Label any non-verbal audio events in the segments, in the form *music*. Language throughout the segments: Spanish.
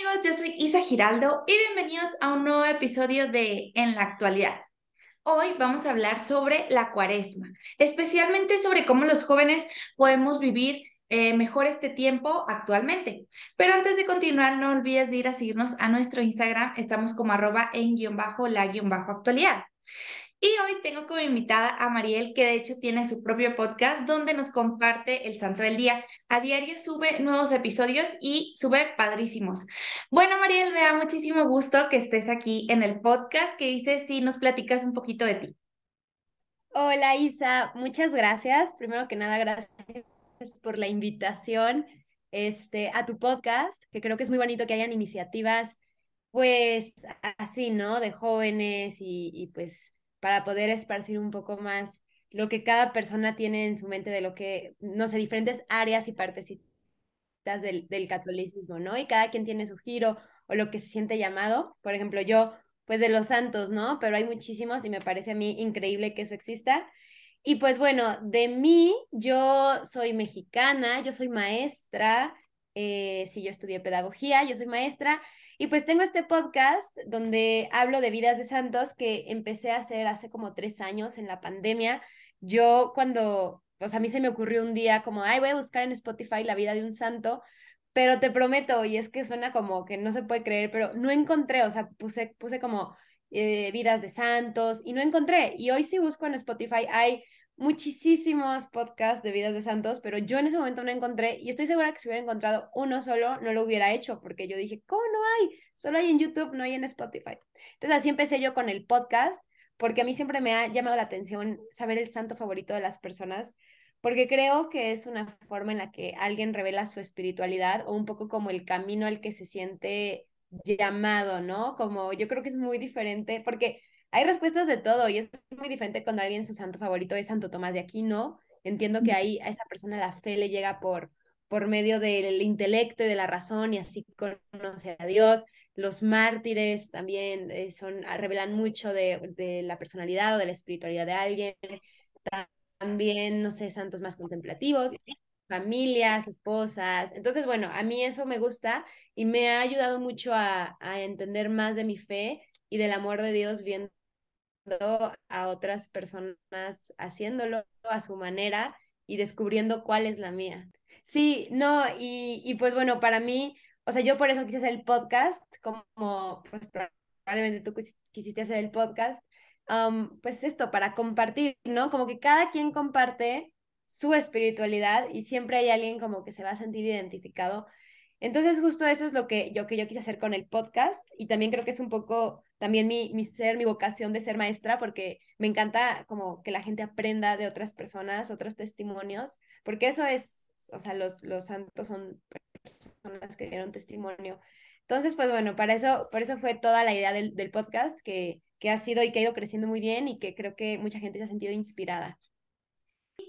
amigos, yo soy Isa Giraldo y bienvenidos a un nuevo episodio de En la actualidad. Hoy vamos a hablar sobre la cuaresma, especialmente sobre cómo los jóvenes podemos vivir eh, mejor este tiempo actualmente. Pero antes de continuar, no olvides de ir a seguirnos a nuestro Instagram, estamos como arroba en guion bajo la guion bajo actualidad. Y hoy tengo como invitada a Mariel, que de hecho tiene su propio podcast donde nos comparte el Santo del Día. A diario sube nuevos episodios y sube padrísimos. Bueno, Mariel, me da muchísimo gusto que estés aquí en el podcast que dices si nos platicas un poquito de ti. Hola Isa, muchas gracias. Primero que nada, gracias por la invitación este, a tu podcast, que creo que es muy bonito que hayan iniciativas, pues así, ¿no? De jóvenes y, y pues para poder esparcir un poco más lo que cada persona tiene en su mente de lo que, no sé, diferentes áreas y partecitas del, del catolicismo, ¿no? Y cada quien tiene su giro o lo que se siente llamado. Por ejemplo, yo, pues de los santos, ¿no? Pero hay muchísimos y me parece a mí increíble que eso exista. Y pues bueno, de mí, yo soy mexicana, yo soy maestra, eh, sí, yo estudié pedagogía, yo soy maestra y pues tengo este podcast donde hablo de vidas de santos que empecé a hacer hace como tres años en la pandemia. Yo cuando, pues a mí se me ocurrió un día como, ay, voy a buscar en Spotify la vida de un santo, pero te prometo, y es que suena como que no se puede creer, pero no encontré, o sea, puse, puse como eh, vidas de santos y no encontré. Y hoy sí busco en Spotify, hay muchísimos podcasts de vidas de santos, pero yo en ese momento no encontré y estoy segura que si hubiera encontrado uno solo, no lo hubiera hecho porque yo dije, ¿cómo no hay? Solo hay en YouTube, no hay en Spotify. Entonces así empecé yo con el podcast porque a mí siempre me ha llamado la atención saber el santo favorito de las personas porque creo que es una forma en la que alguien revela su espiritualidad o un poco como el camino al que se siente llamado, ¿no? Como yo creo que es muy diferente porque hay respuestas de todo y es muy diferente cuando alguien su santo favorito es Santo Tomás de Aquino. Entiendo que ahí a esa persona la fe le llega por, por medio del intelecto y de la razón y así conoce a Dios. Los mártires también eh, son, ah, revelan mucho de, de, la personalidad o de la espiritualidad de alguien. También, no sé, santos más contemplativos, familias, esposas. Entonces, bueno, a mí eso me gusta y me ha ayudado mucho a, a entender más de mi fe y del amor de Dios viendo a otras personas haciéndolo a su manera y descubriendo cuál es la mía. Sí, no, y, y pues bueno, para mí, o sea, yo por eso quise hacer el podcast, como pues probablemente tú quisiste hacer el podcast, pues esto, para compartir, ¿no? Como que cada quien comparte su espiritualidad y siempre hay alguien como que se va a sentir identificado entonces, justo eso es lo que yo, que yo quise hacer con el podcast y también creo que es un poco también mi, mi ser, mi vocación de ser maestra, porque me encanta como que la gente aprenda de otras personas, otros testimonios, porque eso es, o sea, los, los santos son personas que dieron testimonio. Entonces, pues bueno, para eso, por eso fue toda la idea del, del podcast que, que ha sido y que ha ido creciendo muy bien y que creo que mucha gente se ha sentido inspirada.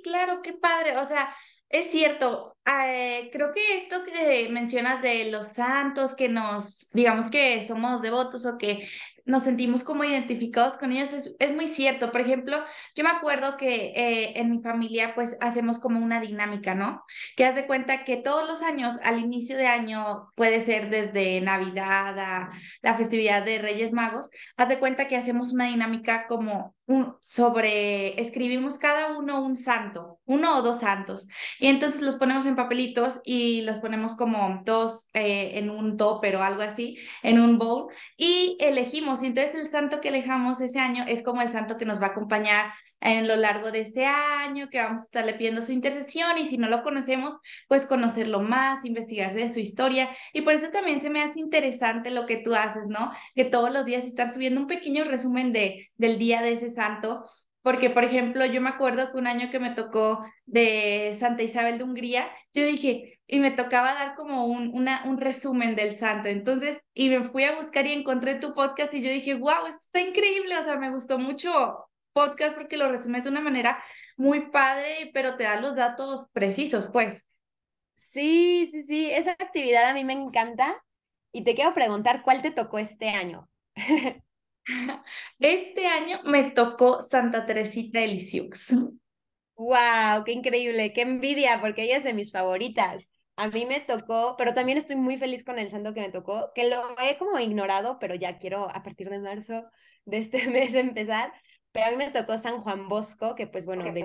Claro, qué padre. O sea, es cierto, eh, creo que esto que mencionas de los santos, que nos, digamos que somos devotos o que nos sentimos como identificados con ellos, es, es muy cierto. Por ejemplo, yo me acuerdo que eh, en mi familia pues hacemos como una dinámica, ¿no? Que hace cuenta que todos los años, al inicio de año, puede ser desde Navidad a la festividad de Reyes Magos, hace cuenta que hacemos una dinámica como sobre, escribimos cada uno un santo, uno o dos santos, y entonces los ponemos en papelitos y los ponemos como dos eh, en un topper o algo así, en un bowl, y elegimos, y entonces el santo que elegamos ese año es como el santo que nos va a acompañar en lo largo de ese año, que vamos a estarle pidiendo su intercesión, y si no lo conocemos, pues conocerlo más, investigar de su historia, y por eso también se me hace interesante lo que tú haces, ¿no? Que todos los días estar subiendo un pequeño resumen de, del día de ese santo santo, porque por ejemplo yo me acuerdo que un año que me tocó de Santa Isabel de Hungría, yo dije, y me tocaba dar como un, una, un resumen del santo, entonces, y me fui a buscar y encontré tu podcast y yo dije, wow, esto está increíble, o sea, me gustó mucho podcast porque lo resumes de una manera muy padre, pero te da los datos precisos, pues. Sí, sí, sí, esa actividad a mí me encanta y te quiero preguntar, ¿cuál te tocó este año? *laughs* *laughs* Este año me tocó Santa Teresita de Lisieux. ¡Wow! ¡Qué increíble! ¡Qué envidia! Porque ella es de mis favoritas. A mí me tocó, pero también estoy muy feliz con el santo que me tocó, que lo he como ignorado, pero ya quiero a partir de marzo de este *laughs* mes empezar. Pero a mí me tocó San Juan Bosco, que pues bueno, de,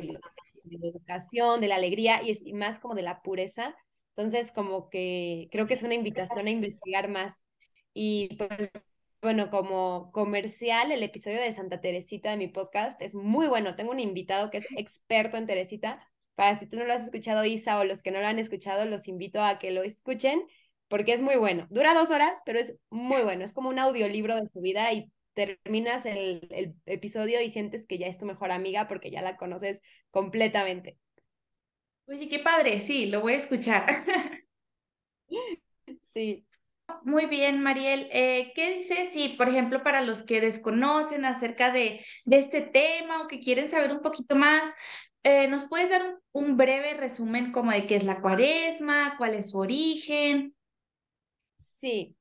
de la educación, de la alegría y, es, y más como de la pureza. Entonces, como que creo que es una invitación a investigar más. Y pues bueno, como comercial, el episodio de Santa Teresita de mi podcast es muy bueno. Tengo un invitado que es experto en Teresita. Para si tú no lo has escuchado, Isa, o los que no lo han escuchado, los invito a que lo escuchen porque es muy bueno. Dura dos horas, pero es muy bueno. Es como un audiolibro de su vida y terminas el, el episodio y sientes que ya es tu mejor amiga porque ya la conoces completamente. Oye, qué padre, sí, lo voy a escuchar. *laughs* Sí. Muy bien, Mariel. Eh, ¿qué dices si, por ejemplo, para los que desconocen acerca de, de este tema o que quieren saber un poquito más, eh, ¿nos puedes dar un, breve resumen como de qué es la cuaresma, cuál es su origen? Sí.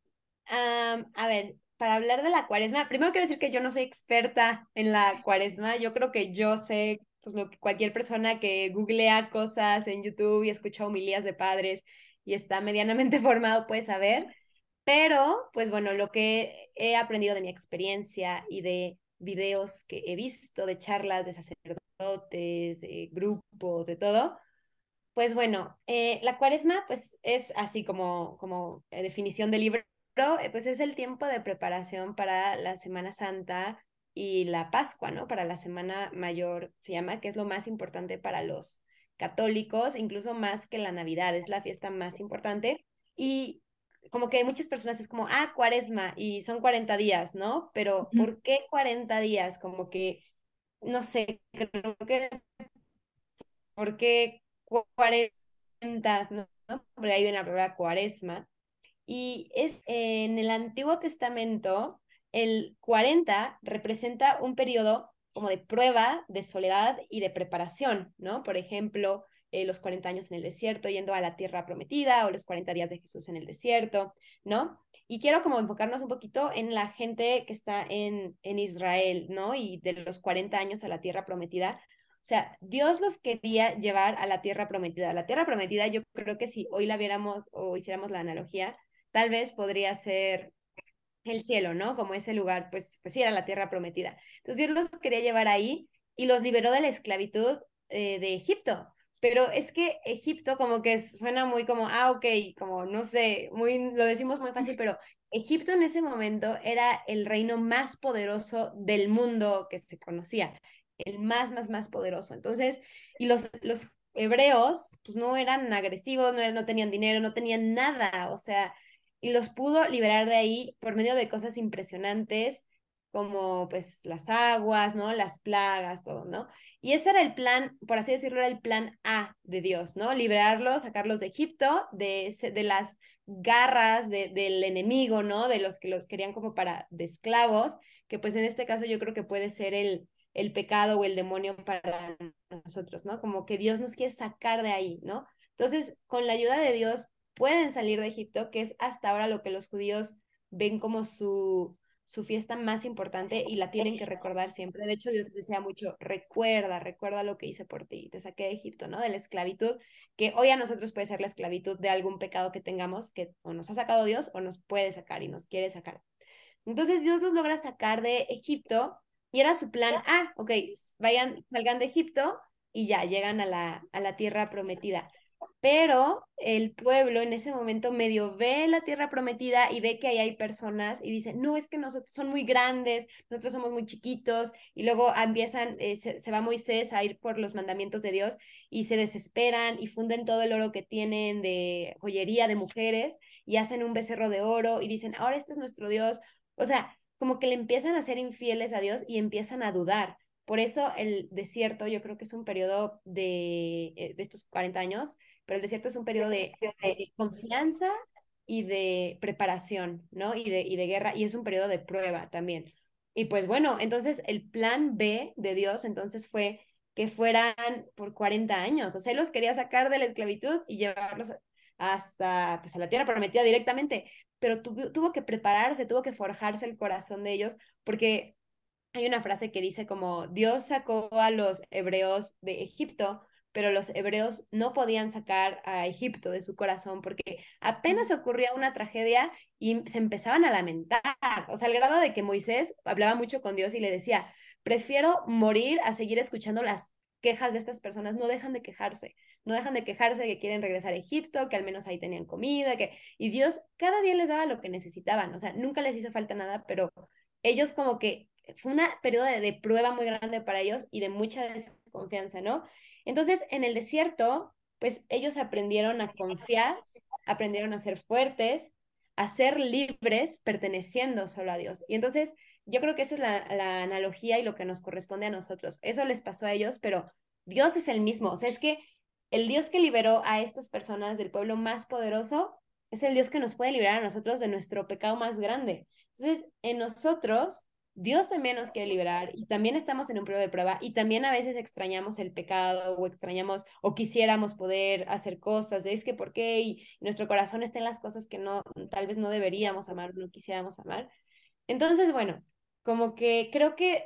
A ver, para hablar de la cuaresma, primero quiero decir que yo no soy experta en la cuaresma. Yo creo que yo sé pues, que cualquier persona que googlea cosas en YouTube y escucha homilías de padres y está medianamente *laughs* formado puede saber. Pero, pues bueno, lo que he aprendido de mi experiencia y de videos que he visto, de charlas de sacerdotes, de grupos, de todo, pues bueno, eh, la cuaresma pues es así como, como eh, definición del libro, eh, pues es el tiempo de preparación para la Semana Santa y la Pascua, ¿no? Para la Semana Mayor se llama, que es lo más importante para los católicos, incluso más que la Navidad, es la fiesta más importante. Y como que muchas personas es como, ah, cuaresma, y son 40 días, ¿no? Pero. ¿por qué 40 días? Como que, no sé, creo que, ¿por qué 40? ¿no? Porque ahí viene la palabra cuaresma. Y es en el Antiguo Testamento, el 40 representa un periodo como de prueba, de soledad y de preparación, ¿no? Por ejemplo, eh, los 40 años en el desierto yendo a la tierra prometida o los 40 días de Jesús en el desierto, ¿no? Y quiero como enfocarnos un poquito en la gente que está en, en Israel, ¿no? Y de los 40 años a la tierra prometida. O sea, Dios los quería llevar a la tierra prometida. La tierra prometida, yo creo que si hoy la viéramos o hiciéramos la analogía, tal vez podría ser el cielo, ¿no? Como ese lugar, pues, pues sí, era la tierra prometida. Entonces Dios los quería llevar ahí y los liberó de la esclavitud eh, de Egipto. Pero es que Egipto como que suena muy como, ah, ok, como no sé, muy, lo decimos muy fácil, pero Egipto en ese momento era el reino más poderoso del mundo que se conocía, el más, más, más poderoso. Entonces, y los, los hebreos, pues no eran agresivos, no, eran, no tenían dinero, no tenían nada, o sea, y los pudo liberar de ahí por medio de cosas impresionantes como pues las aguas, ¿no? Las plagas, todo, ¿no? Y ese era el plan, por así decirlo, era el plan A de Dios, ¿no? Liberarlos, sacarlos de Egipto, de, de las garras de, del enemigo, ¿no? De los que los querían como para de esclavos, que pues en este caso yo creo que puede ser el, el pecado o el demonio para nosotros, ¿no? Como que Dios nos quiere sacar de ahí, ¿no? Entonces, con la ayuda de Dios pueden salir de Egipto, que es hasta ahora lo que los judíos ven como su, su fiesta más importante y la tienen que recordar siempre. De hecho, Dios desea mucho, recuerda, recuerda lo que hice por ti, te saqué de Egipto, ¿no? De la esclavitud, que hoy a nosotros puede ser la esclavitud de algún pecado que tengamos, que o nos ha sacado Dios o nos puede sacar y nos quiere sacar. Entonces Dios los logra sacar de Egipto y era su plan, ah, ok, vayan, salgan de Egipto y ya llegan a la, a la tierra prometida pero el pueblo en ese momento medio ve la tierra prometida y ve que ahí hay personas y dice, no, es que nosotros son muy grandes, nosotros somos muy chiquitos, y luego empiezan, eh, se, se, va Moisés a ir por los mandamientos de Dios y se desesperan y funden todo el oro que tienen de joyería de mujeres y hacen un becerro de oro y dicen, ahora este es nuestro Dios. O sea, como que le empiezan a ser infieles a Dios y empiezan a dudar. Por eso el desierto yo creo que es un periodo de, eh, de estos 40 años pero el desierto es un periodo de, de confianza y de preparación, ¿no? Y de, y de guerra, y es un periodo de prueba también. Y pues bueno, entonces el plan B de Dios entonces fue que fueran por 40 años, o sea, él los quería sacar de la esclavitud y llevarlos hasta pues, a la tierra prometida directamente, pero tuvo, tuvo que prepararse, tuvo que forjarse el corazón de ellos, porque hay una frase que dice como Dios sacó a los hebreos de Egipto pero los hebreos no podían sacar a Egipto de su corazón porque apenas ocurría una tragedia y se empezaban a lamentar, o sea, al grado de que Moisés hablaba mucho con Dios y le decía, prefiero morir a seguir escuchando las quejas de estas personas, no dejan de quejarse, no dejan de quejarse de que quieren regresar a Egipto, que al menos ahí tenían comida, que y Dios cada día les daba lo que necesitaban, o sea, nunca les hizo falta nada, pero ellos como que fue un periodo de, de prueba muy grande para ellos y de mucha desconfianza, ¿no? Entonces, en el desierto, pues ellos aprendieron a confiar, aprendieron a ser fuertes, a ser libres perteneciendo solo a Dios. Y entonces, yo creo que esa es la, analogía y lo que nos corresponde a nosotros. Eso les pasó a ellos, pero Dios es el mismo. O sea, es que el Dios que liberó a estas personas del pueblo más poderoso es el Dios que nos puede liberar a nosotros de nuestro pecado más grande. Entonces, en nosotros Dios también nos quiere liberar y también estamos en un periodo de prueba y también a veces extrañamos el pecado o extrañamos o quisiéramos poder hacer cosas, es que por qué y nuestro corazón está en las cosas que no, tal vez no deberíamos amar, no quisiéramos amar. Entonces, bueno, como que creo que,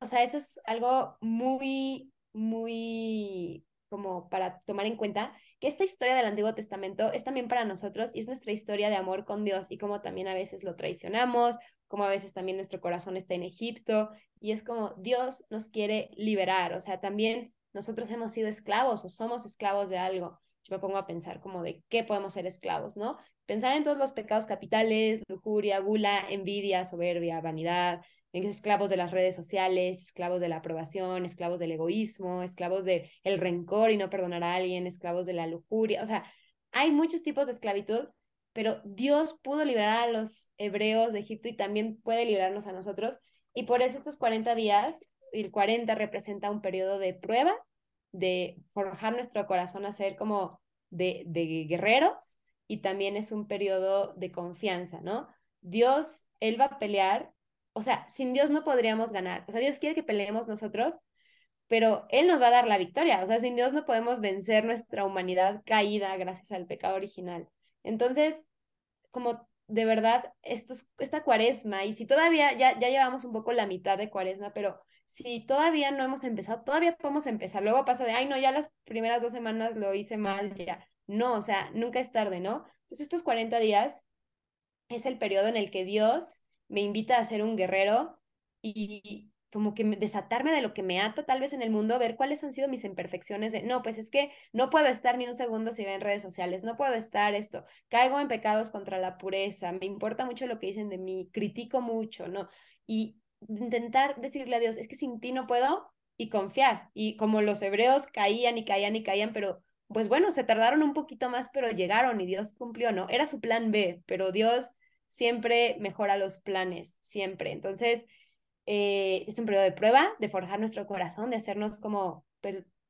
o sea, eso es algo muy, muy como para tomar en cuenta que esta historia del Antiguo Testamento es también para nosotros y es nuestra historia de amor con Dios y como también a veces lo traicionamos, como a veces también nuestro corazón está en Egipto y es como Dios nos quiere liberar, o sea, también nosotros hemos sido esclavos o somos esclavos de algo. Yo me pongo a pensar como de qué podemos ser esclavos, ¿no? Pensar en todos los pecados capitales, lujuria, gula, envidia, soberbia, vanidad, esclavos de las redes sociales, esclavos de la aprobación, esclavos del egoísmo, esclavos del el rencor y no perdonar a alguien, esclavos de la lujuria. O sea, hay muchos tipos de esclavitud, pero Dios pudo liberar a los hebreos de Egipto y también puede liberarnos a nosotros. Y por eso estos 40 días, el 40 representa un periodo de prueba, de forjar nuestro corazón a ser como de, de guerreros y también es un periodo de confianza, ¿no? Dios, Él va a pelear o sea, sin Dios no podríamos ganar. O sea, Dios quiere que peleemos nosotros, pero Él nos va a dar la victoria. O sea, sin Dios no podemos vencer nuestra humanidad caída gracias al pecado original. Entonces, como de verdad, esto, esta cuaresma, y si todavía ya, ya llevamos un poco la mitad de cuaresma, pero si todavía no hemos empezado, todavía podemos empezar. Luego pasa de, ay, no, ya las primeras dos semanas lo hice mal, ya. No, o sea, nunca es tarde, ¿no? Entonces, estos 40 días es el periodo en el que Dios me invita a ser un guerrero y como que desatarme de lo que me ata tal vez en el mundo, ver cuáles han sido mis imperfecciones de, no, pues es que no puedo estar ni un segundo si veo en redes sociales, no puedo estar esto, caigo en pecados contra la pureza, me importa mucho lo que dicen de mí, critico mucho, ¿no? Y intentar decirle a Dios, es que sin ti no puedo y confiar. Y como los hebreos caían y caían y caían, pero pues bueno, se tardaron un poquito más, pero llegaron y Dios cumplió, ¿no? Era su plan B, pero Dios siempre mejora los planes, siempre. Entonces, eh, es un periodo de prueba, de forjar nuestro corazón, de hacernos como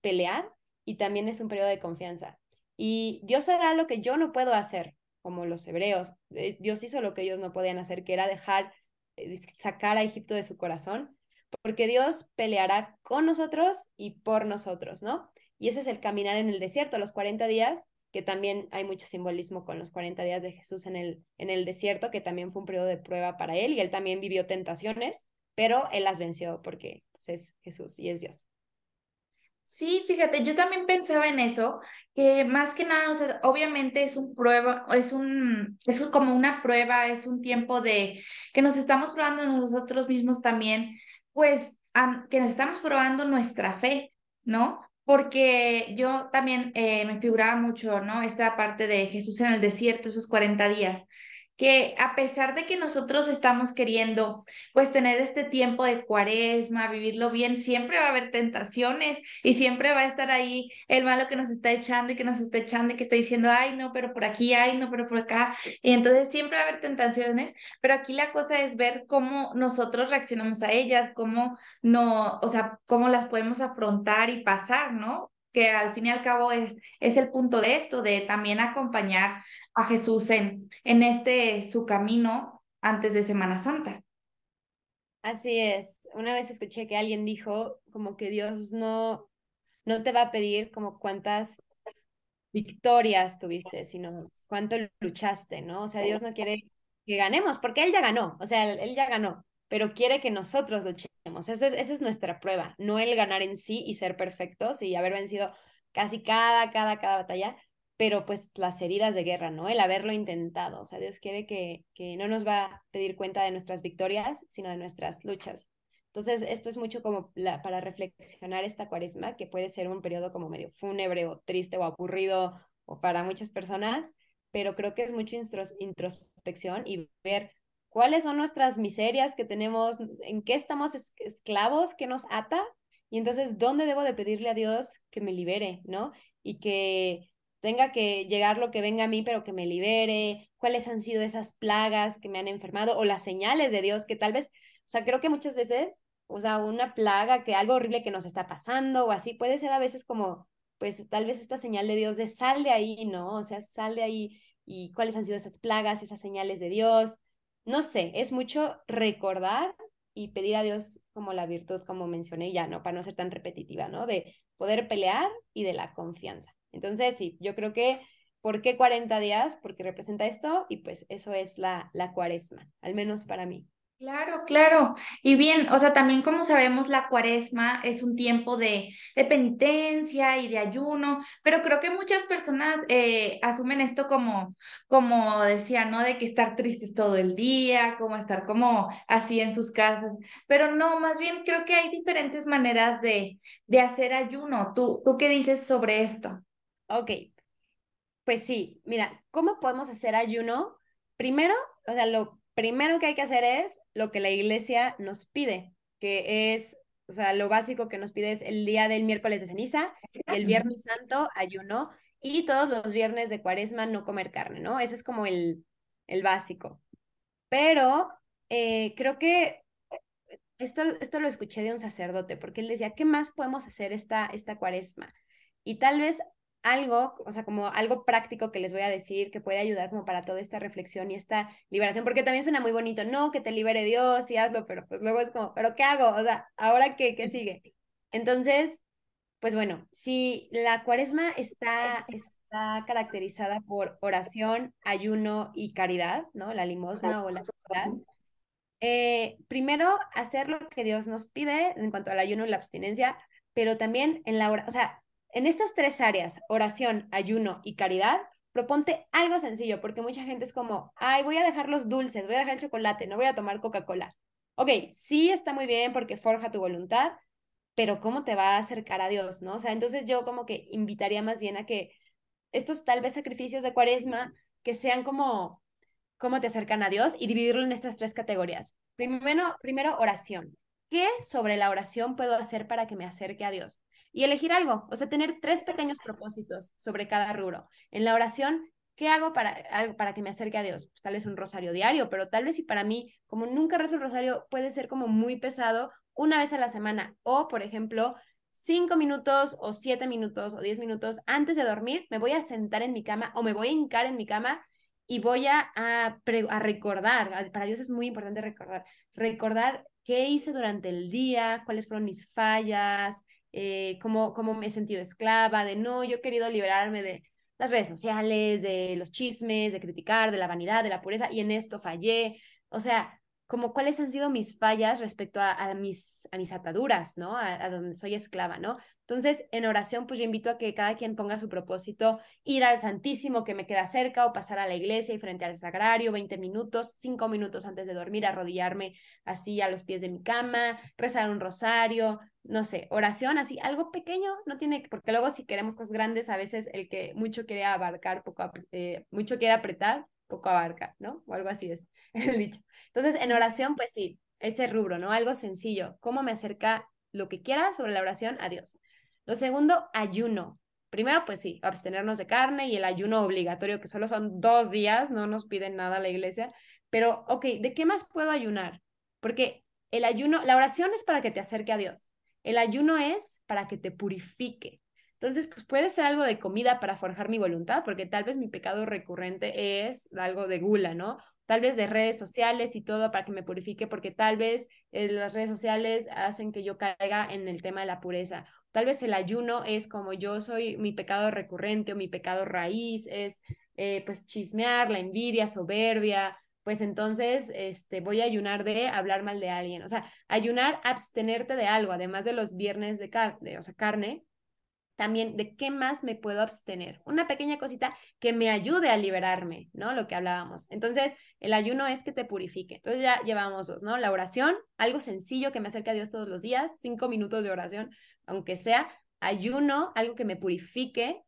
pelear y también es un periodo de confianza. Y Dios hará lo que yo no puedo hacer, como los hebreos. Eh, Dios hizo lo que ellos no podían hacer, que era dejar, eh, sacar a Egipto de su corazón, porque Dios peleará con nosotros y por nosotros, ¿no? Y ese es el caminar en el desierto, los 40 días que también hay mucho simbolismo con los 40 días de Jesús en el, en el desierto, que también fue un periodo de prueba para él y él también vivió tentaciones, pero él las venció porque pues, es Jesús y es Dios. Sí, fíjate, yo también pensaba en eso, que más que nada, o sea, obviamente es un prueba, es un, es como una prueba, es un tiempo de que nos estamos probando nosotros mismos también, pues que nos estamos probando nuestra fe, ¿no? Porque yo también eh, me figuraba mucho, ¿no? Esta parte de Jesús en el desierto, esos 40 días, que a pesar de que nosotros estamos queriendo pues tener este tiempo de cuaresma, vivirlo bien, siempre va a haber tentaciones y siempre va a estar ahí el malo que nos está echando y que nos está echando y que está diciendo, ay, no, pero por aquí, ay, no, pero por acá. Y entonces siempre va a haber tentaciones, pero aquí la cosa es ver cómo nosotros reaccionamos a ellas, cómo no, o sea, cómo las podemos afrontar y pasar, ¿no? que al fin y al cabo es, es el punto de esto, de también acompañar a Jesús en, en este su camino antes de Semana Santa. Así es. Una vez escuché que alguien dijo como que Dios no, no te va a pedir como cuántas victorias tuviste, sino cuánto luchaste, ¿no? O sea, Dios no quiere que ganemos, porque Él ya ganó, o sea, Él, ya ganó, pero quiere que nosotros luchemos. Eso es, esa es nuestra prueba, no el ganar en sí y ser perfectos y haber vencido casi cada, cada, cada batalla, pero pues las heridas de guerra, ¿no? El haberlo intentado. O sea, Dios quiere que, que no nos va a pedir cuenta de nuestras victorias, sino de nuestras luchas. Entonces, esto es mucho como la, para reflexionar esta cuaresma, que puede ser un periodo como medio fúnebre o triste o aburrido o para muchas personas, pero creo que es mucho introspección y ver cuáles son nuestras miserias que tenemos, en qué estamos esclavos, qué nos ata, y entonces dónde debo de pedirle a Dios que me libere, ¿no? Y que tenga que llegar lo que venga a mí, pero que me libere, cuáles han sido esas plagas que me han enfermado o las señales de Dios que tal vez, o sea, creo que muchas veces, o sea, una plaga, que algo horrible que nos está pasando o así, puede ser a veces como, pues tal vez esta señal de Dios de sal de ahí, ¿no? O sea, sal de ahí y cuáles han sido esas plagas, esas señales de Dios. No sé, es mucho recordar y pedir a Dios como la virtud, como mencioné ya, ¿no? Para no ser tan repetitiva, ¿no? De poder pelear y de la confianza. Entonces, sí, yo creo que, ¿por qué 40 días? Porque representa esto y pues eso es la, la cuaresma, al menos para mí. Claro, claro. Y bien, o sea, también como sabemos, la cuaresma es un tiempo de, de penitencia y de ayuno, pero creo que muchas personas eh, asumen esto como, como decía, ¿no? De que estar tristes todo el día, como estar como así en sus casas, pero no, más bien creo que hay diferentes maneras de, de hacer ayuno. ¿Tú, ¿Tú qué dices sobre esto? Ok, pues sí, mira, ¿cómo podemos hacer ayuno? Primero, o sea, lo primero que hay que hacer es lo que la iglesia nos pide, que es, o sea, lo básico que nos pide es el día del miércoles de ceniza y el viernes santo ayuno y todos los viernes de cuaresma no comer carne, ¿no? Ese es como el, el básico. Pero eh, creo que esto, esto lo escuché de un sacerdote, porque él decía, ¿qué más podemos hacer esta, esta cuaresma? Y tal vez algo, o sea, como algo práctico que les voy a decir que puede ayudar como para toda esta reflexión y esta liberación, porque también suena muy bonito, no, que te libere Dios y hazlo, pero pues luego es como, ¿pero qué hago? O sea, ¿ahora qué, qué sigue? *laughs* Entonces, pues bueno, si la cuaresma está, está caracterizada por oración, ayuno y caridad, ¿no? La limosna o la caridad. Eh, primero, hacer lo que Dios nos pide en cuanto al ayuno y la abstinencia, pero también en la hora, o sea, en estas tres áreas, oración, ayuno y caridad, proponte algo sencillo, porque mucha gente es como, ay, voy a dejar los dulces, voy a dejar el chocolate, no voy a tomar Coca-Cola. Ok, sí está muy bien porque forja tu voluntad, pero ¿cómo te va a acercar a Dios, no? O sea, entonces yo como que invitaría más bien a que estos tal vez sacrificios de cuaresma, que sean como, cómo te acercan a Dios y dividirlo en estas tres categorías. Primero, primero oración. ¿Qué sobre la oración puedo hacer para que me acerque a Dios? Y elegir algo, o sea, tener tres pequeños propósitos sobre cada rubro. En la oración, ¿qué hago para, para que me acerque a Dios? Pues tal vez un rosario diario, pero tal vez si para mí, como nunca rezo el rosario, puede ser como muy pesado una vez a la semana. O, por ejemplo, cinco minutos o siete minutos o diez minutos antes de dormir, me voy a sentar en mi cama o me voy a hincar en mi cama y voy a, a, a recordar, para Dios es muy importante recordar, recordar qué hice durante el día, cuáles fueron mis fallas, eh, cómo, cómo me he sentido esclava, de no, yo he querido liberarme de las redes sociales, de los chismes, de criticar, de la vanidad, de la pureza, y en esto fallé. O sea, como cuáles han sido mis fallas respecto a, mis, a mis ataduras, ¿no? A, donde soy esclava, ¿no? Entonces, en oración, pues yo invito a que cada quien ponga su propósito, ir al Santísimo que me queda cerca o pasar a la iglesia y frente al sagrario, 20 minutos, 5 minutos antes de dormir, arrodillarme así a los pies de mi cama, rezar un rosario, no sé, oración, así, algo pequeño, no tiene, porque luego si queremos cosas grandes, a veces el que mucho quiere abarcar, poco, eh, mucho quiere apretar, poco abarca, ¿no? O algo así es *laughs* el dicho. Entonces, en oración, pues sí, ese rubro, ¿no? Algo sencillo, cómo me acerca lo que quiera sobre la oración a Dios. Lo segundo, ayuno. Primero, pues sí, abstenernos de carne y el ayuno obligatorio, que solo son dos días, no nos piden nada a la iglesia. Pero, ok, ¿de qué más puedo ayunar? Porque el ayuno, la oración es para que te acerque a Dios. El ayuno es para que te purifique. Entonces, pues puede ser algo de comida para forjar mi voluntad, porque tal vez mi pecado recurrente es algo de gula, ¿no? Tal vez de redes sociales y todo para que me purifique, porque tal vez eh, las redes sociales hacen que yo caiga en el tema de la pureza. Tal vez el ayuno es como yo soy mi pecado recurrente o mi pecado raíz, es eh, pues chismear, la envidia, soberbia, pues entonces este, voy a ayunar de hablar mal de alguien. O sea, ayunar, abstenerte de algo, además de los viernes de carne, o sea, carne, también de qué más me puedo abstener. Una pequeña cosita que me ayude a liberarme, ¿no? Lo que hablábamos. Entonces, el ayuno es que te purifique. Entonces ya llevamos dos, ¿no? La oración, algo sencillo que me acerca a Dios todos los días, cinco minutos de oración, aunque sea. Ayuno, algo que me purifique.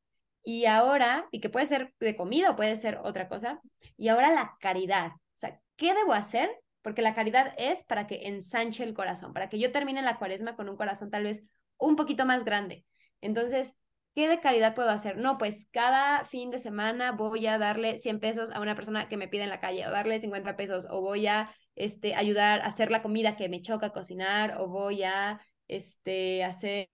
Y ahora, y que puede ser de comida puede ser otra cosa. Y ahora la caridad. O sea, ¿qué debo hacer? Porque la caridad es para que ensanche el corazón, para que yo termine la cuaresma con un corazón tal vez un poquito más grande entonces, ¿qué de caridad puedo hacer? No, pues cada fin de semana voy a darle 100 pesos a una persona que me pide en la calle, o darle 50 pesos, o voy a este, ayudar a hacer la comida que me choca cocinar, o voy a este, hacer,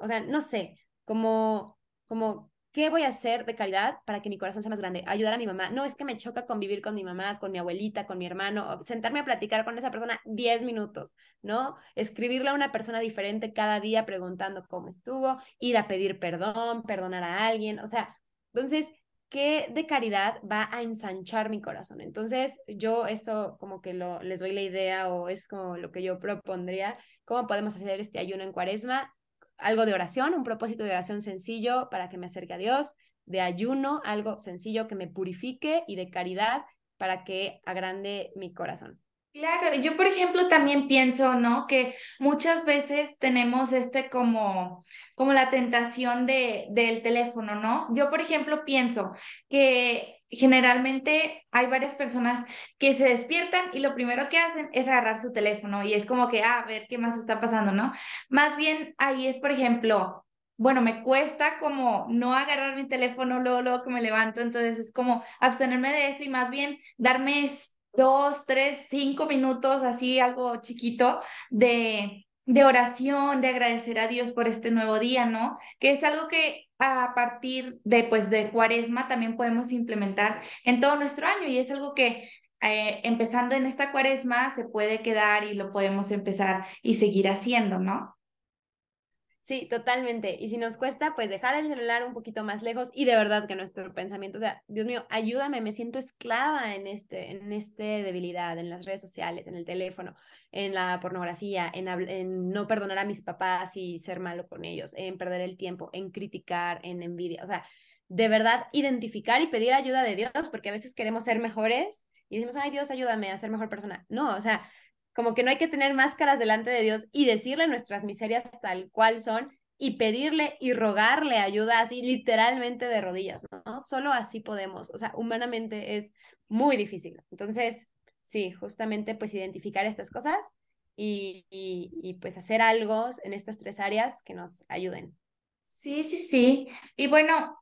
o sea, no sé, como, como ¿Qué voy a hacer de caridad para que mi corazón sea más grande? Ayudar a mi mamá. No, es que me choca convivir con mi mamá, con mi abuelita, con mi hermano, sentarme a platicar con esa persona 10 minutos, ¿no? Escribirle a una persona diferente cada día preguntando cómo estuvo, ir a pedir perdón, perdonar a alguien, o sea, entonces, ¿qué de caridad va a ensanchar mi corazón? Entonces, yo esto como que lo, les doy la idea o es como lo que yo propondría, cómo podemos hacer este ayuno en cuaresma algo de oración, un propósito de oración sencillo para que me acerque a Dios, de ayuno, algo sencillo que me purifique y de caridad para que agrande mi corazón. Claro, yo por ejemplo también pienso, ¿no? Que muchas veces tenemos este como, como la tentación de, del teléfono, ¿no? Yo por ejemplo pienso que generalmente hay varias personas que se despiertan y lo primero que hacen es agarrar su teléfono y es como que, ah, a ver qué más está pasando, ¿no? Más bien ahí es, por ejemplo, bueno, me cuesta como no agarrar mi teléfono luego, luego que me levanto, entonces es como abstenerme de eso y más bien darme dos, tres, cinco minutos, así algo chiquito de, de oración, de agradecer a Dios por este nuevo día, ¿no? Que es algo que a partir de, pues, de cuaresma también podemos implementar en todo nuestro año y es algo que eh, empezando en esta cuaresma se puede quedar y lo podemos empezar y seguir haciendo, ¿no? Sí, totalmente. Y si nos cuesta, pues dejar el celular un poquito más lejos y de verdad que nuestro pensamiento, o sea, Dios mío, ayúdame, me siento esclava en este, en este debilidad, en las redes sociales, en el teléfono, en la pornografía, en, en no perdonar a mis papás y ser malo con ellos, en perder el tiempo, en criticar, en envidia. O sea, de verdad identificar y pedir ayuda de Dios, porque a veces queremos ser mejores y decimos, ay Dios, ayúdame a ser mejor persona. No, o sea, como que no hay que tener máscaras delante de Dios y decirle nuestras miserias tal cual son y pedirle y rogarle ayuda así literalmente de rodillas, ¿no? Solo así podemos, o sea, humanamente es muy difícil. Entonces, sí, justamente pues identificar estas cosas y, y, y pues hacer algo en estas tres áreas que nos ayuden. Sí, sí, sí. Y bueno,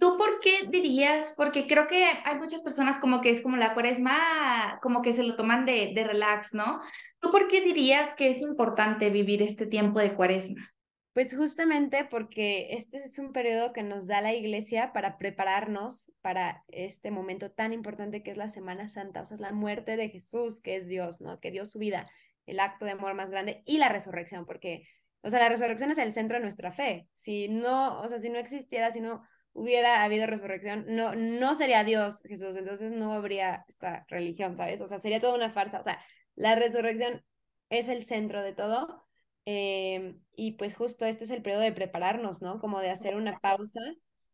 ¿Tú por qué dirías? Porque creo que hay muchas personas como que es como la cuaresma, como que se lo toman de, de relax, ¿no? ¿Tú por qué dirías que es importante vivir este tiempo de cuaresma? Pues justamente porque este es un periodo que nos da la iglesia para prepararnos para este momento tan importante que es la Semana Santa, o sea, es la muerte de Jesús, que es Dios, ¿no? Que dio su vida, el acto de amor más grande y la resurrección, porque, o sea, la resurrección es el centro de nuestra fe. Si no, o sea, si no existiera, si no hubiera habido resurrección, no, no sería Dios Jesús, entonces no habría esta religión, ¿sabes? O sea, sería toda una farsa. O sea, la resurrección es el centro de todo. Em, y pues justo este es el periodo de prepararnos, ¿no? Como de hacer una pausa.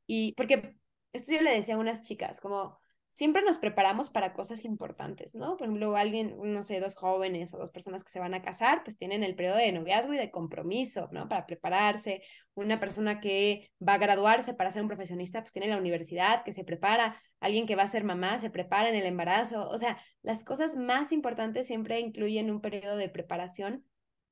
Y porque esto yo le decía a unas chicas, como siempre nos preparamos para cosas importantes, ¿no? Por ejemplo, alguien, no sé, dos jóvenes o dos personas que se van a casar, pues tienen el periodo de noviazgo y de compromiso, ¿no? Para prepararse. Una persona que va a graduarse para ser un profesionista, pues tiene la universidad que se prepara. Alguien que va a ser mamá se prepara en el embarazo. O sea, las cosas más importantes siempre incluyen un periodo de preparación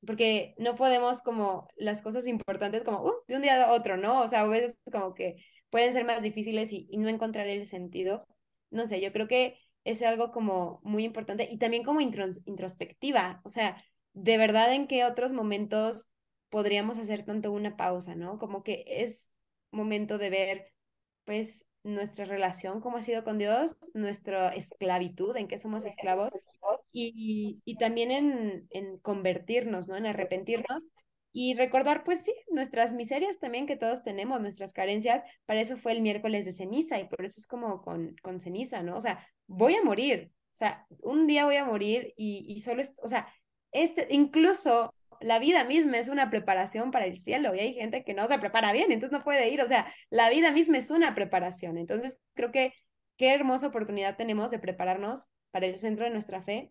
porque no podemos como las cosas importantes como uh, de un día a otro, ¿no? O sea, a veces como que pueden ser más difíciles y, y no encontrar el sentido no sé, yo creo que es algo como muy importante y también como introspectiva, o sea, de verdad en qué otros momentos podríamos hacer tanto una pausa, ¿no? Como que es momento de ver, pues, nuestra relación, cómo ha sido con Dios, nuestra esclavitud, en qué somos esclavos, y, y también en, en convertirnos, ¿no? En arrepentirnos y recordar, pues sí, nuestras miserias también que todos tenemos, nuestras carencias, para eso fue el miércoles de ceniza y por eso es como con, con ceniza, ¿no? O sea, voy a morir, o sea, un día voy a morir y, y solo, o sea, este, incluso la vida misma es una preparación para el cielo y hay gente que no se prepara bien, entonces no puede ir. O sea, la vida misma es una preparación. Entonces, creo que qué hermosa oportunidad tenemos de prepararnos para el centro de nuestra fe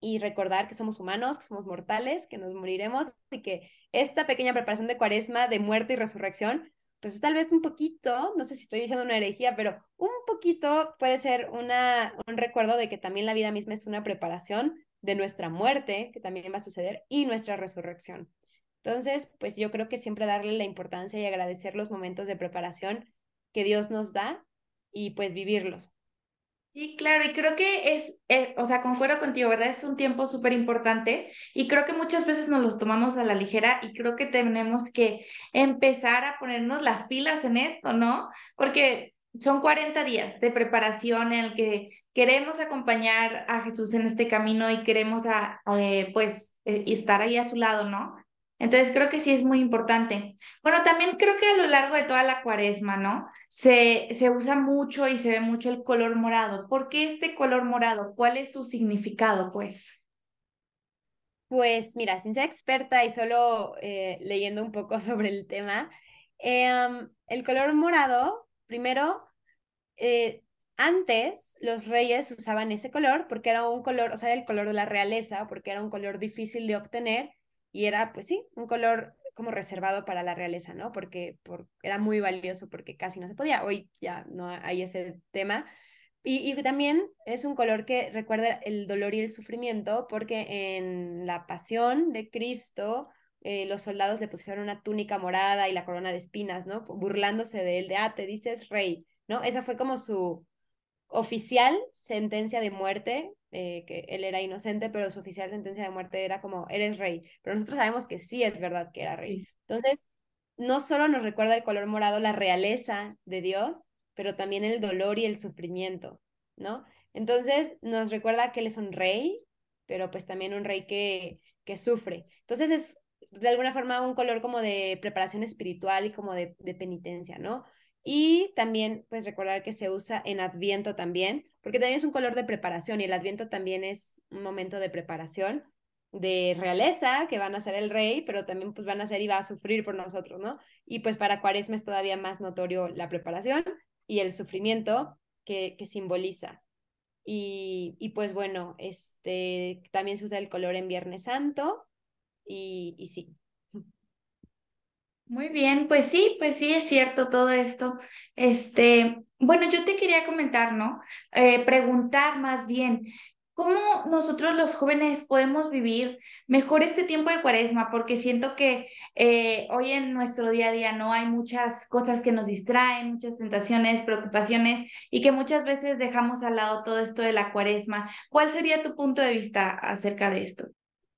y recordar que somos humanos, que somos mortales, que nos moriremos y que esta pequeña preparación de cuaresma, de muerte y resurrección, pues tal vez un poquito, no sé si estoy diciendo una herejía, pero un poquito puede ser una, un recuerdo de que también la vida misma es una preparación de nuestra muerte, que también va a suceder, y nuestra resurrección. Entonces, pues yo creo que siempre darle la importancia y agradecer los momentos de preparación que Dios nos da y pues vivirlos. Sí, claro, y creo que es, eh, o sea, concuerdo contigo, ¿verdad? Es un tiempo súper importante y creo que muchas veces nos los tomamos a la ligera y creo que tenemos que empezar a ponernos las pilas en esto, ¿no? Porque son 40 días de preparación en el que queremos acompañar a Jesús en este camino y queremos a, eh, pues eh, estar ahí a su lado, ¿no? Entonces creo que sí es muy importante. Bueno, también creo que a lo largo de toda la cuaresma, ¿no? Se, se usa mucho y se ve mucho el color morado. ¿Por qué este color morado? ¿Cuál es su significado, pues? Pues mira, sin ser experta y solo eh, leyendo un poco *laughs* sobre el tema, em, el color morado, primero, eh, antes los reyes usaban ese color porque era un color, o sea, era el color de la realeza, porque era un color difícil de obtener y era, pues sí, un color como reservado para la realeza, ¿no? Porque por, era muy valioso porque casi no se podía. Hoy ya no hay ese tema. Y, y, también es un color que recuerda el dolor y el sufrimiento porque en la pasión de Cristo eh, los soldados le pusieron una túnica morada y la corona de espinas, ¿no? Burlándose de él, de, ah, te dices rey, ¿no? Esa fue como su oficial sentencia de muerte eh, que él era inocente, pero su oficial sentencia de muerte era como, eres rey. Pero nosotros sabemos que sí es verdad que era rey. Entonces, no solo nos recuerda el color morado la realeza de Dios, pero también el dolor y el sufrimiento, ¿no? Entonces, nos recuerda que él es un rey, pero pues también un rey que, que sufre. Entonces, es de alguna forma un color como de preparación espiritual y como de, de penitencia, ¿no? Y también, pues recordar que se usa en Adviento también, porque también es un color de preparación y el Adviento también es un momento de preparación de realeza, que van a ser el rey, pero también pues van a ser y va a sufrir por nosotros, ¿no? Y pues para Cuaresma es todavía más notorio la preparación y el sufrimiento que, que simboliza. Y, y pues bueno, este, también se usa el color en Viernes Santo y, y sí, muy bien, pues sí, pues sí, es cierto todo esto. Este, bueno, yo te quería comentar, ¿no? Eh, preguntar más bien, ¿cómo nosotros los jóvenes podemos vivir mejor este tiempo de cuaresma? Porque siento que eh, hoy en nuestro día a día no hay muchas cosas que nos distraen, muchas tentaciones, preocupaciones y que muchas veces dejamos al lado todo esto de la cuaresma. ¿Cuál sería tu punto de vista acerca de esto?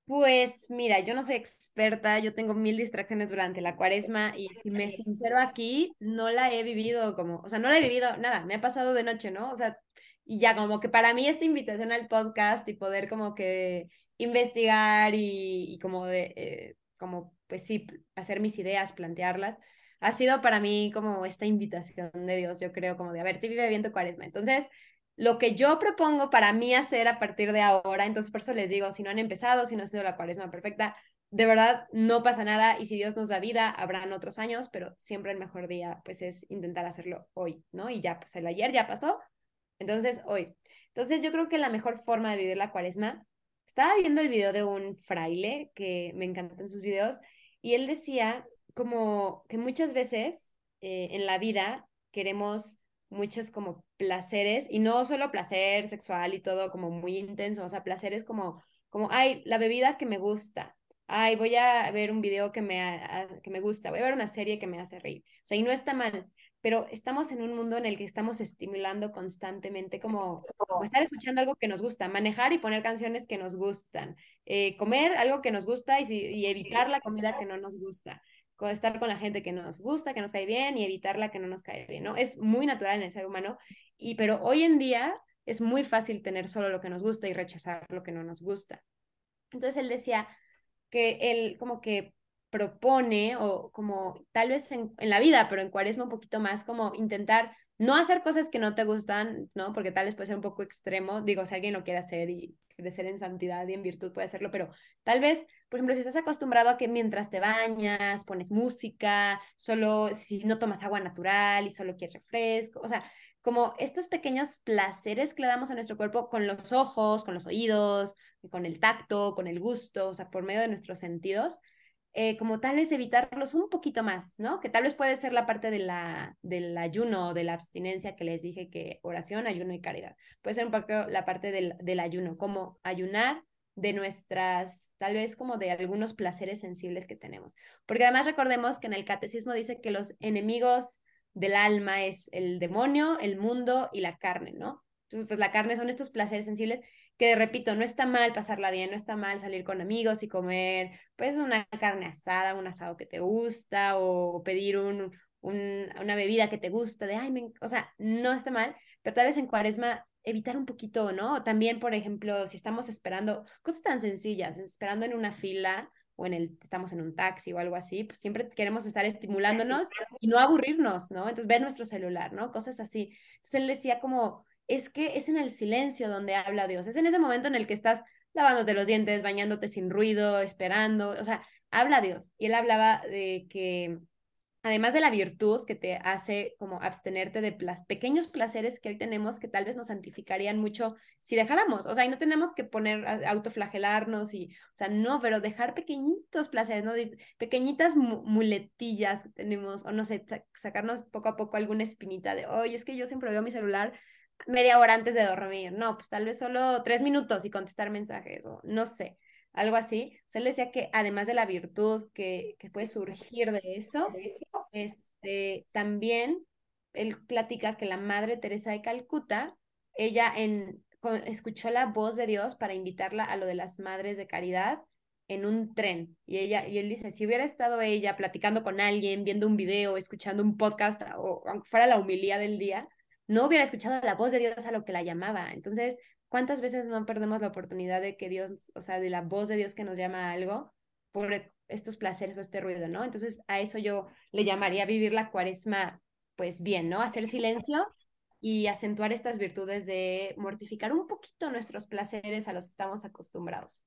Pues mira, yo no soy experta, yo tengo mil distracciones durante la cuaresma y si me sincero aquí, no la he vivido como, o sea, no la he vivido nada, me ha pasado de noche, ¿no? O sea, y ya como que para mí esta invitación al podcast y poder como que investigar y, como de, eh, como pues sí, hacer mis ideas, plantearlas, ha sido para mí como esta invitación de Dios, yo creo, como de, a ver, si vive bien tu cuaresma. Entonces, lo que yo propongo para mí hacer a partir de ahora, entonces por eso les digo, si no han empezado, si no ha sido la cuaresma perfecta, de verdad no pasa nada y si Dios nos da vida, habrán otros años, pero siempre el mejor día pues es intentar hacerlo hoy, ¿no? Y ya, pues el ayer ya pasó, entonces hoy. Entonces yo creo que la mejor forma de vivir la cuaresma, estaba viendo el video de un fraile que me encantan sus videos y él decía como que muchas veces eh, en la vida queremos muchos como placeres y no solo placer sexual y todo como muy intenso, o sea, placeres como, como, ay, la bebida que me gusta, ay, voy a ver un video que me, que me gusta, voy a ver una serie que me hace reír, o sea, y no está mal, pero estamos en un mundo en el que estamos estimulando constantemente como, estar escuchando algo que nos gusta, manejar y poner canciones que nos gustan, eh, comer algo que nos gusta y evitar la comida que no nos gusta estar con la gente que nos gusta, que nos cae bien y evitar la que no nos cae bien, ¿no? Es muy natural en el ser humano, y, pero hoy en día es muy fácil tener solo lo que nos gusta y rechazar lo que no nos gusta. Entonces él decía que él como que propone, o como tal vez en, en la vida, pero en cuaresma un poquito más, como intentar no hacer cosas que no te gustan, ¿no? Porque tal vez puede ser un poco extremo, digo, si alguien lo quiere hacer y crecer en santidad y en virtud puede hacerlo, pero tal vez, por ejemplo, si estás acostumbrado a que mientras te bañas, pones música, solo si no tomas agua natural y solo quieres refresco, o sea, como estos pequeños placeres que le damos a nuestro cuerpo con los ojos, con los oídos, con el tacto, con el gusto, o sea, por medio de nuestros sentidos, eh, como tal vez evitarlos un poquito más, ¿no? Que tal vez puede ser la parte de la, del ayuno, de la abstinencia que les dije que oración, ayuno y caridad. Puede ser un poco la parte del, del ayuno, como ayunar de nuestras, tal vez como de algunos placeres sensibles que tenemos. Porque además recordemos que en el catecismo dice que los enemigos del alma es el demonio, el mundo y la carne, ¿no? Entonces, pues la carne son estos placeres sensibles que repito, no está mal pasarla bien, no está mal salir con amigos y comer, pues una carne asada, un asado que te gusta o pedir un, una bebida que te gusta, de, ay, me... o sea, no está mal, pero tal vez en cuaresma evitar un poquito, ¿no? También, por ejemplo, si estamos esperando cosas tan sencillas, esperando en una fila o en el, estamos en un taxi o algo así, pues siempre queremos estar estimulándonos y no aburrirnos, ¿no? Entonces, ver nuestro celular, ¿no? Cosas así. Entonces, él decía como, es que es en el silencio donde habla Dios, es en ese momento en el que estás lavándote los dientes, bañándote sin ruido, esperando, o sea, habla Dios. Y él hablaba de que además de la virtud que te hace como abstenerte de pequeños placeres que hoy tenemos que tal vez nos santificarían mucho si dejáramos, o sea, y no tenemos que poner, autoflagelarnos y, o sea, no, pero dejar pequeñitos placeres, ¿no? pequeñitas muletillas que tenemos, o no sé, sacarnos poco a poco alguna espinita de, oye, es que yo siempre veo mi celular media hora antes de dormir, no, pues tal vez solo tres minutos y contestar mensajes o no sé, algo así. O sea, él decía que además de la virtud que, que puede surgir de eso, este, también él platica que la Madre Teresa de Calcuta, ella en, escuchó la voz de Dios para invitarla a lo de las Madres de Caridad en un tren y ella y él dice si hubiera estado ella platicando con alguien viendo un video escuchando un podcast o aunque fuera la humilía del día no hubiera escuchado la voz de Dios a lo que la llamaba. Entonces, ¿cuántas veces no perdemos la oportunidad de que Dios, o sea, de la voz de Dios que nos llama a algo por estos placeres o este ruido, ¿no? Entonces, a eso yo le llamaría vivir la cuaresma, pues bien, ¿no? Hacer silencio y acentuar estas virtudes de mortificar un poquito nuestros placeres a los que estamos acostumbrados.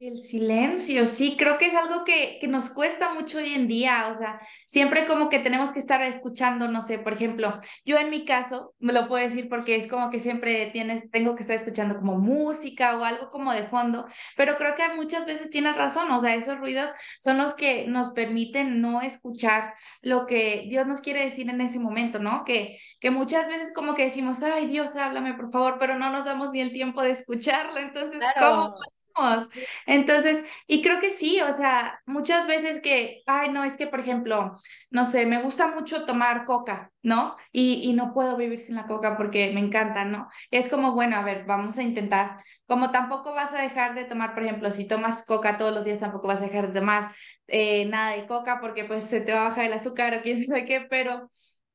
El silencio, sí, creo que es algo que, que, nos cuesta mucho hoy en día, o sea, siempre como que tenemos que estar escuchando, no sé, por ejemplo, yo en mi caso, me lo puedo decir porque es como que siempre tienes, tengo que estar escuchando como música o algo como de fondo, pero creo que muchas veces tienes razón, o sea, esos ruidos son los que nos permiten no escuchar lo que Dios nos quiere decir en ese momento, ¿no? Que, que muchas veces como que decimos, ay Dios, háblame por favor, pero no nos damos ni el tiempo de escucharlo, entonces, ¿cómo entonces, y creo que sí, o sea, muchas veces que, ay, no, es que, por ejemplo, no sé, me gusta mucho tomar coca, ¿no? Y, y no puedo vivir sin la coca porque me encanta, ¿no? Es como, bueno, a ver, vamos a intentar, como tampoco vas a dejar de tomar, por ejemplo, si tomas coca todos los días, tampoco vas a dejar de tomar eh, nada de coca porque pues se te va a bajar el azúcar o quién sabe qué, pero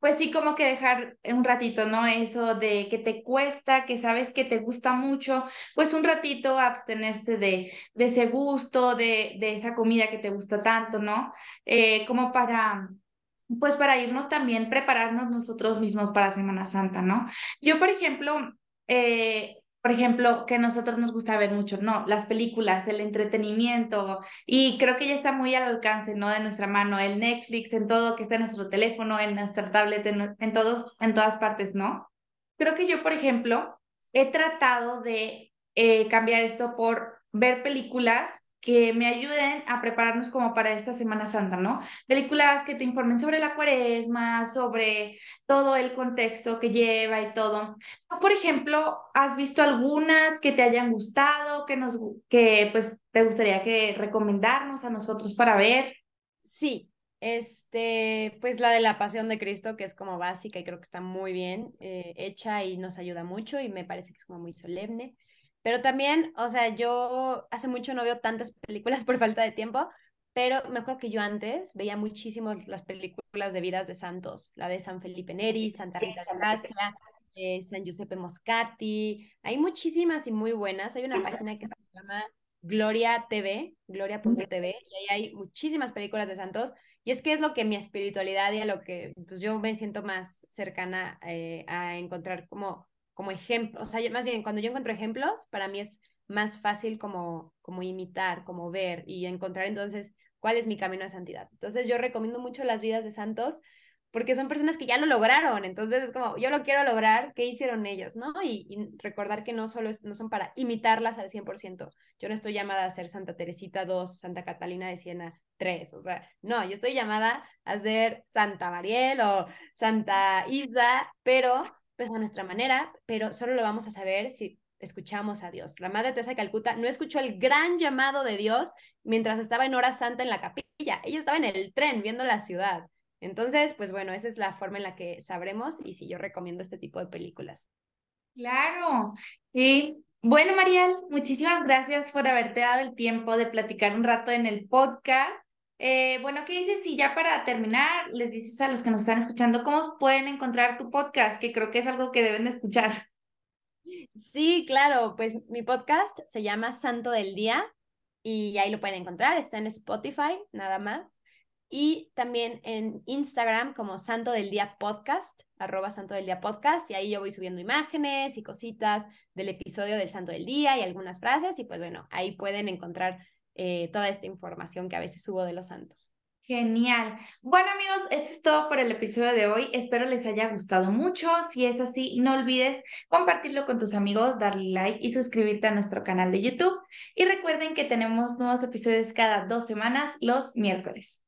pues sí, como que dejar un ratito, ¿no? Eso de que te cuesta, que sabes que te gusta mucho, pues un ratito abstenerse de, de ese gusto, de, de esa comida que te gusta tanto, ¿no? Eh, como para, pues para irnos también, prepararnos nosotros mismos para Semana Santa, ¿no? Yo, por ejemplo, eh, por ejemplo, que a nosotros nos gusta ver mucho, ¿no? Las películas, el entretenimiento, y creo que ya está muy al alcance, ¿no? De nuestra mano, el Netflix, en todo, que está en nuestro teléfono, en nuestra tablet, en, todos, en todas partes, ¿no? Creo que yo, por ejemplo, he tratado de eh, cambiar esto por ver películas que me ayuden a prepararnos como para esta Semana Santa, ¿no? Películas que te informen sobre la cuaresma, sobre todo el contexto que lleva y todo. Por ejemplo, ¿has visto algunas que te hayan gustado, que nos, que pues te gustaría que recomendarnos a nosotros para ver? Sí, este, pues la de la Pasión de Cristo, que es como básica y creo que está muy bien eh, hecha y nos ayuda mucho y me parece que es como muy solemne. Pero también, o sea, yo hace mucho no veo tantas películas *laughs* por falta de tiempo, pero me acuerdo que yo antes veía muchísimo las películas de vidas de santos, la de San Felipe Neri, Santa Rita de Gracia, eh, San Giuseppe Moscati, hay muchísimas y muy buenas. Hay una página que se llama Gloria TV, gloria.tv, y ahí hay muchísimas películas de santos. Y es que es lo que mi espiritualidad y a lo que pues, yo me siento más cercana eh, a encontrar como como ejemplo, o sea, más bien cuando yo encuentro ejemplos, para mí es más fácil como, como imitar, como ver y encontrar entonces cuál es mi camino de santidad. Entonces yo recomiendo mucho las vidas de santos porque son personas que ya lo lograron, entonces es como, yo lo quiero lograr, ¿qué hicieron ellos? ¿no? Y, recordar que no solo no son para imitarlas al 100%, yo no estoy llamada a ser Santa Teresita 2, Santa Catalina de Siena 3, o sea, no, yo estoy llamada a ser Santa Mariel o Santa Isa, pero pues a nuestra manera, pero solo lo vamos a saber si escuchamos a Dios. La Madre Teresa de Calcuta no escuchó el gran llamado de Dios mientras estaba en hora santa en la capilla, ella estaba en el tren viendo la ciudad. Entonces, pues bueno, esa es la forma en la que sabremos y si yo recomiendo este tipo de películas. Claro. Y bueno, Mariel, muchísimas gracias por haberte dado el tiempo de platicar un rato en el podcast. Eh, bueno, ¿qué dices si ya para terminar les dices a los que nos están escuchando cómo pueden encontrar tu podcast? Que creo que es algo que deben de escuchar. Sí, claro, pues mi podcast se llama Santo del Día y ahí lo pueden encontrar, está en Spotify nada más y también en Instagram como Santo del Día Podcast, arroba Santo del Día Podcast, y ahí yo voy subiendo imágenes y cositas del episodio del Santo del Día y algunas frases, y pues bueno, ahí pueden encontrar eh, toda esta información que a veces subo de los santos. Genial. Bueno amigos, esto es todo por el episodio de hoy. Espero les haya gustado mucho. Si es así, no olvides compartirlo con tus amigos, darle like y suscribirte a nuestro canal de YouTube. Y recuerden que tenemos nuevos episodios cada dos semanas los miércoles.